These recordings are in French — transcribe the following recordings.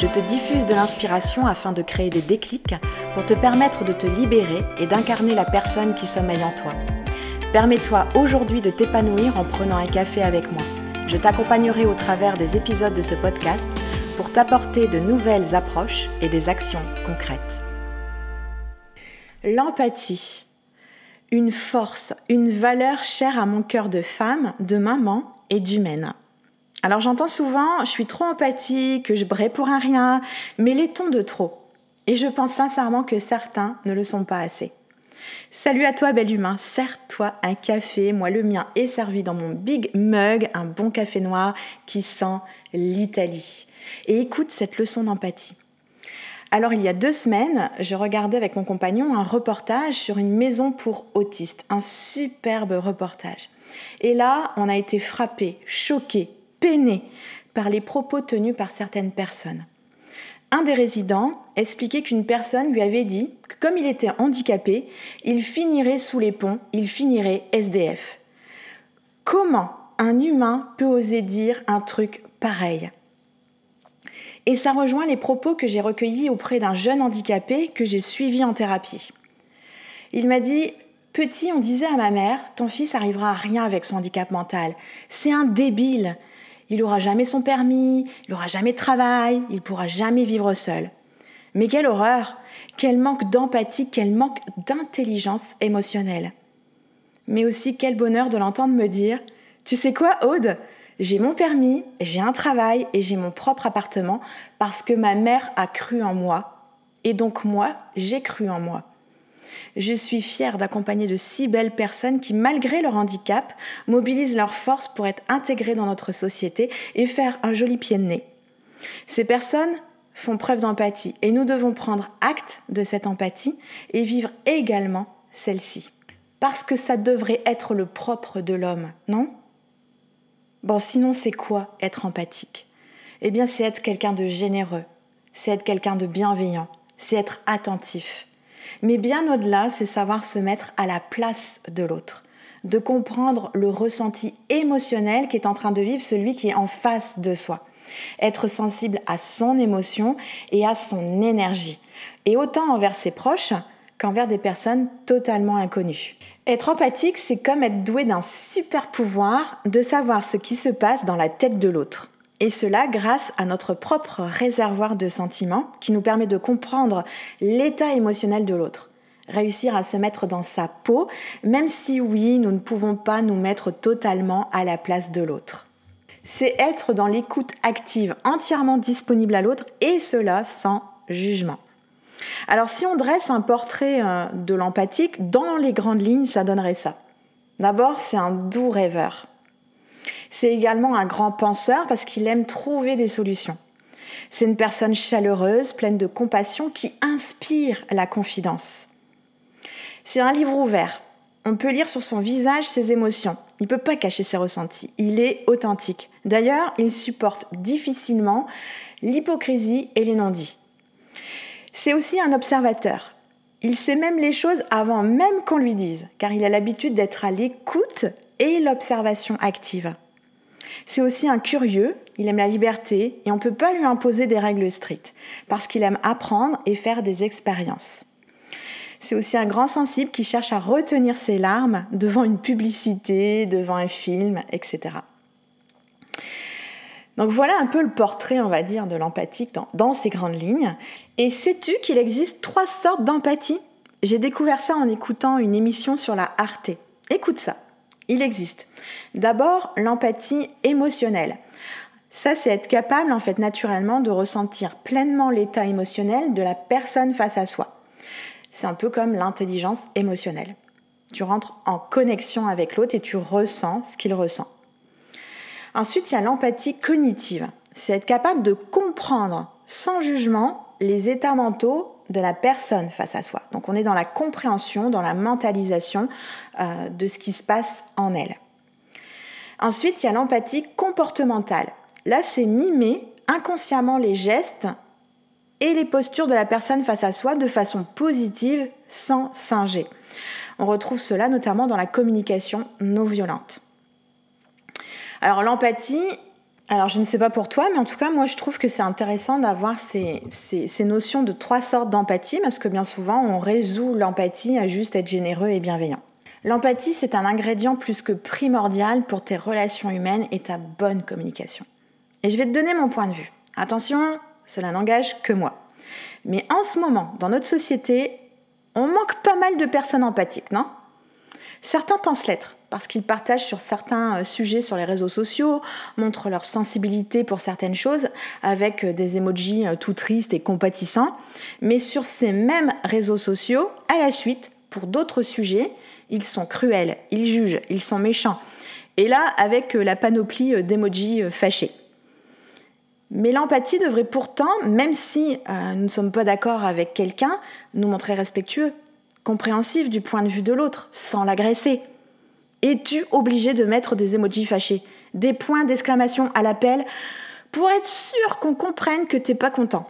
Je te diffuse de l'inspiration afin de créer des déclics pour te permettre de te libérer et d'incarner la personne qui sommeille en toi. Permets-toi aujourd'hui de t'épanouir en prenant un café avec moi. Je t'accompagnerai au travers des épisodes de ce podcast pour t'apporter de nouvelles approches et des actions concrètes. L'empathie. Une force, une valeur chère à mon cœur de femme, de maman et d'humaine. Alors j'entends souvent, je suis trop empathique, je brais pour un rien, mais les tons de trop. Et je pense sincèrement que certains ne le sont pas assez. Salut à toi, bel humain. Serre-toi un café. Moi, le mien est servi dans mon big mug, un bon café noir qui sent l'Italie. Et écoute cette leçon d'empathie. Alors, il y a deux semaines, je regardais avec mon compagnon un reportage sur une maison pour autistes. Un superbe reportage. Et là, on a été frappé, choqué, peiné par les propos tenus par certaines personnes. Un des résidents expliquait qu'une personne lui avait dit que comme il était handicapé, il finirait sous les ponts, il finirait SDF. Comment un humain peut oser dire un truc pareil? Et ça rejoint les propos que j'ai recueillis auprès d'un jeune handicapé que j'ai suivi en thérapie. Il m'a dit Petit, on disait à ma mère, ton fils arrivera à rien avec son handicap mental. C'est un débile il n'aura jamais son permis, il n'aura jamais de travail, il pourra jamais vivre seul. Mais quelle horreur, quel manque d'empathie, quel manque d'intelligence émotionnelle. Mais aussi quel bonheur de l'entendre me dire Tu sais quoi, Aude? J'ai mon permis, j'ai un travail et j'ai mon propre appartement parce que ma mère a cru en moi. Et donc moi, j'ai cru en moi. Je suis fière d'accompagner de si belles personnes qui, malgré leur handicap, mobilisent leurs forces pour être intégrées dans notre société et faire un joli pied de nez. Ces personnes font preuve d'empathie et nous devons prendre acte de cette empathie et vivre également celle-ci. Parce que ça devrait être le propre de l'homme, non? Bon, sinon c'est quoi être empathique? Eh bien c'est être quelqu'un de généreux, c'est être quelqu'un de bienveillant, c'est être attentif, mais bien au-delà, c'est savoir se mettre à la place de l'autre, de comprendre le ressenti émotionnel qu'est en train de vivre celui qui est en face de soi, être sensible à son émotion et à son énergie, et autant envers ses proches qu'envers des personnes totalement inconnues. Être empathique, c'est comme être doué d'un super pouvoir de savoir ce qui se passe dans la tête de l'autre. Et cela grâce à notre propre réservoir de sentiments qui nous permet de comprendre l'état émotionnel de l'autre. Réussir à se mettre dans sa peau, même si oui, nous ne pouvons pas nous mettre totalement à la place de l'autre. C'est être dans l'écoute active, entièrement disponible à l'autre, et cela sans jugement. Alors si on dresse un portrait euh, de l'empathique, dans les grandes lignes, ça donnerait ça. D'abord, c'est un doux rêveur. C'est également un grand penseur parce qu'il aime trouver des solutions. C'est une personne chaleureuse, pleine de compassion, qui inspire la confidence. C'est un livre ouvert. On peut lire sur son visage ses émotions. Il ne peut pas cacher ses ressentis. Il est authentique. D'ailleurs, il supporte difficilement l'hypocrisie et les non-dits. C'est aussi un observateur. Il sait même les choses avant même qu'on lui dise, car il a l'habitude d'être à l'écoute et l'observation active. C'est aussi un curieux, il aime la liberté et on ne peut pas lui imposer des règles strictes parce qu'il aime apprendre et faire des expériences. C'est aussi un grand sensible qui cherche à retenir ses larmes devant une publicité, devant un film, etc. Donc voilà un peu le portrait, on va dire, de l'empathique dans, dans ces grandes lignes. Et sais-tu qu'il existe trois sortes d'empathie? J'ai découvert ça en écoutant une émission sur la Arte. Écoute ça. Il existe. D'abord, l'empathie émotionnelle. Ça, c'est être capable, en fait, naturellement, de ressentir pleinement l'état émotionnel de la personne face à soi. C'est un peu comme l'intelligence émotionnelle. Tu rentres en connexion avec l'autre et tu ressens ce qu'il ressent. Ensuite, il y a l'empathie cognitive. C'est être capable de comprendre sans jugement les états mentaux de la personne face à soi. Donc on est dans la compréhension, dans la mentalisation euh, de ce qui se passe en elle. Ensuite, il y a l'empathie comportementale. Là, c'est mimer inconsciemment les gestes et les postures de la personne face à soi de façon positive sans singer. On retrouve cela notamment dans la communication non violente. Alors l'empathie, alors je ne sais pas pour toi, mais en tout cas moi je trouve que c'est intéressant d'avoir ces, notions de trois sortes d'empathie parce que bien souvent on résout l'empathie à juste être généreux et bienveillant. L'empathie c'est un ingrédient plus que primordial pour tes relations humaines et ta bonne communication. Et je vais te donner mon point de vue. Attention, cela n'engage que moi. Mais en ce moment, dans notre société, on manque pas mal de personnes empathiques, non? Certains pensent l'être parce qu'ils partagent sur certains euh, sujets sur les réseaux sociaux, montrent leur sensibilité pour certaines choses avec euh, des emojis euh, tout tristes et compatissants. Mais sur ces mêmes réseaux sociaux, à la suite, pour d'autres sujets, ils sont cruels, ils jugent, ils sont méchants. Et là, avec la panoplie d'emojis fâchés. Mais l'empathie devrait pourtant, même si nous ne sommes pas d'accord avec quelqu'un, nous montrer respectueux, compréhensif du point de vue de l'autre, sans l'agresser. Es-tu obligé de mettre des emojis fâchés, des points d'exclamation à l'appel, pour être sûr qu'on comprenne que t'es pas content?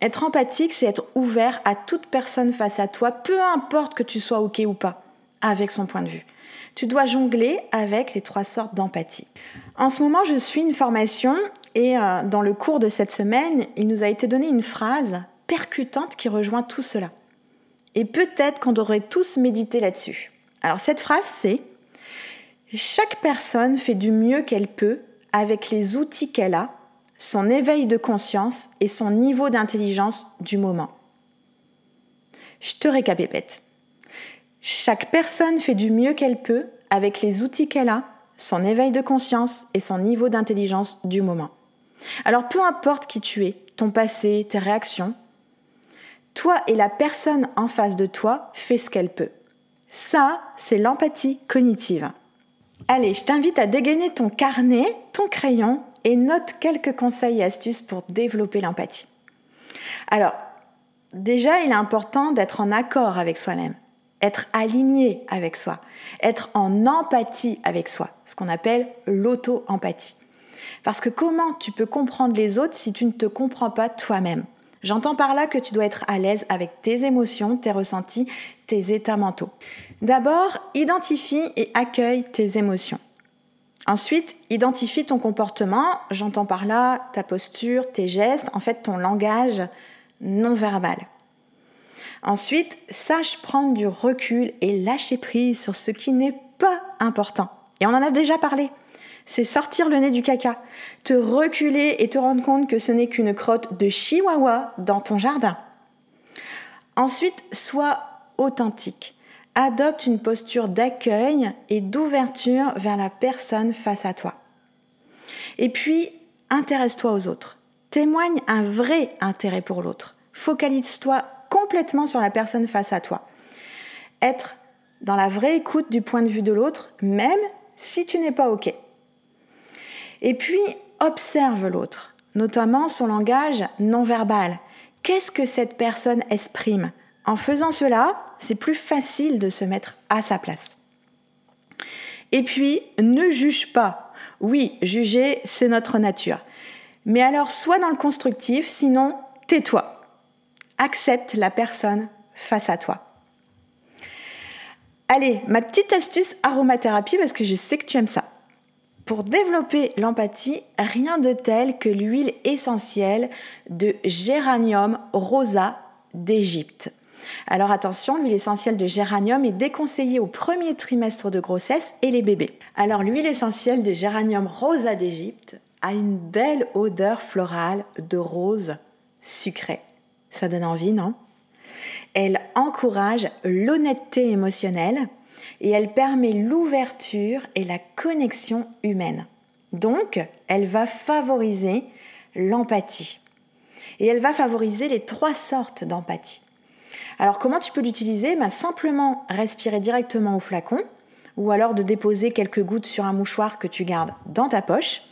Être empathique, c'est être ouvert à toute personne face à toi, peu importe que tu sois OK ou pas, avec son point de vue. Tu dois jongler avec les trois sortes d'empathie. En ce moment, je suis une formation et euh, dans le cours de cette semaine, il nous a été donné une phrase percutante qui rejoint tout cela. Et peut-être qu'on devrait tous méditer là-dessus. Alors cette phrase, c'est Chaque personne fait du mieux qu'elle peut avec les outils qu'elle a, son éveil de conscience et son niveau d'intelligence du moment. Je te récapépète. Chaque personne fait du mieux qu'elle peut avec les outils qu'elle a, son éveil de conscience et son niveau d'intelligence du moment. Alors peu importe qui tu es, ton passé, tes réactions, toi et la personne en face de toi fait ce qu'elle peut. Ça, c'est l'empathie cognitive. Allez, je t'invite à dégainer ton carnet, ton crayon et note quelques conseils et astuces pour développer l'empathie. Alors, déjà, il est important d'être en accord avec soi-même, être aligné avec soi, être en empathie avec soi, ce qu'on appelle l'auto-empathie. Parce que comment tu peux comprendre les autres si tu ne te comprends pas toi-même? J'entends par là que tu dois être à l'aise avec tes émotions, tes ressentis, tes états mentaux. D'abord, identifie et accueille tes émotions. Ensuite, identifie ton comportement, j'entends par là ta posture, tes gestes, en fait ton langage non verbal. Ensuite, sache prendre du recul et lâcher prise sur ce qui n'est pas important. Et on en a déjà parlé c'est sortir le nez du caca, te reculer et te rendre compte que ce n'est qu'une crotte de chihuahua dans ton jardin. Ensuite, sois authentique. Adopte une posture d'accueil et d'ouverture vers la personne face à toi. Et puis, intéresse-toi aux autres. Témoigne un vrai intérêt pour l'autre. Focalise-toi complètement sur la personne face à toi. Être dans la vraie écoute du point de vue de l'autre, même si tu n'es pas OK. Et puis, observe l'autre, notamment son langage non verbal. Qu'est-ce que cette personne exprime? En faisant cela, c'est plus facile de se mettre à sa place. Et puis, ne juge pas. Oui, juger, c'est notre nature. Mais alors, sois dans le constructif, sinon, tais-toi. Accepte la personne face à toi. Allez, ma petite astuce aromathérapie parce que je sais que tu aimes ça. Pour développer l'empathie, rien de tel que l'huile essentielle de géranium rosa d'Égypte. Alors attention, l'huile essentielle de géranium est déconseillée au premier trimestre de grossesse et les bébés. Alors l'huile essentielle de géranium rosa d'Égypte a une belle odeur florale de rose sucrée. Ça donne envie, non? Elle encourage l'honnêteté émotionnelle, et elle permet l'ouverture et la connexion humaine. Donc, elle va favoriser l'empathie. Et elle va favoriser les trois sortes d'empathie. Alors comment tu peux l'utiliser? Bah, Simplement respirer directement au flacon, ou alors de déposer quelques gouttes sur un mouchoir que tu gardes dans ta poche,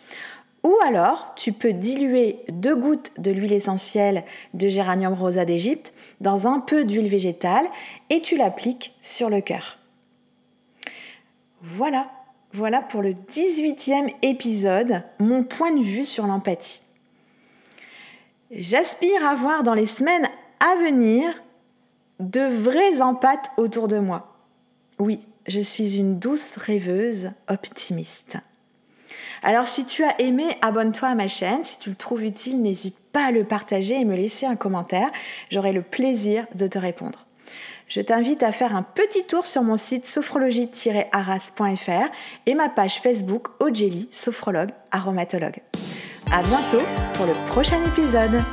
Ou alors, tu peux diluer deux gouttes de l'huile essentielle de géranium rosa d'Égypte dans un peu d'huile végétale et tu l'appliques sur le cœur. Voilà, voilà pour le 18e épisode, mon point de vue sur l'empathie. J'aspire à voir dans les semaines à venir de vrais empathes autour de moi. Oui, je suis une douce rêveuse optimiste. Alors si tu as aimé, abonne-toi à ma chaîne. Si tu le trouves utile, n'hésite pas à le partager et me laisser un commentaire. J'aurai le plaisir de te répondre. Je t'invite à faire un petit tour sur mon site sophrologie-arras.fr et ma page Facebook Ojeli, sophrologue aromatologue. À bientôt pour le prochain épisode.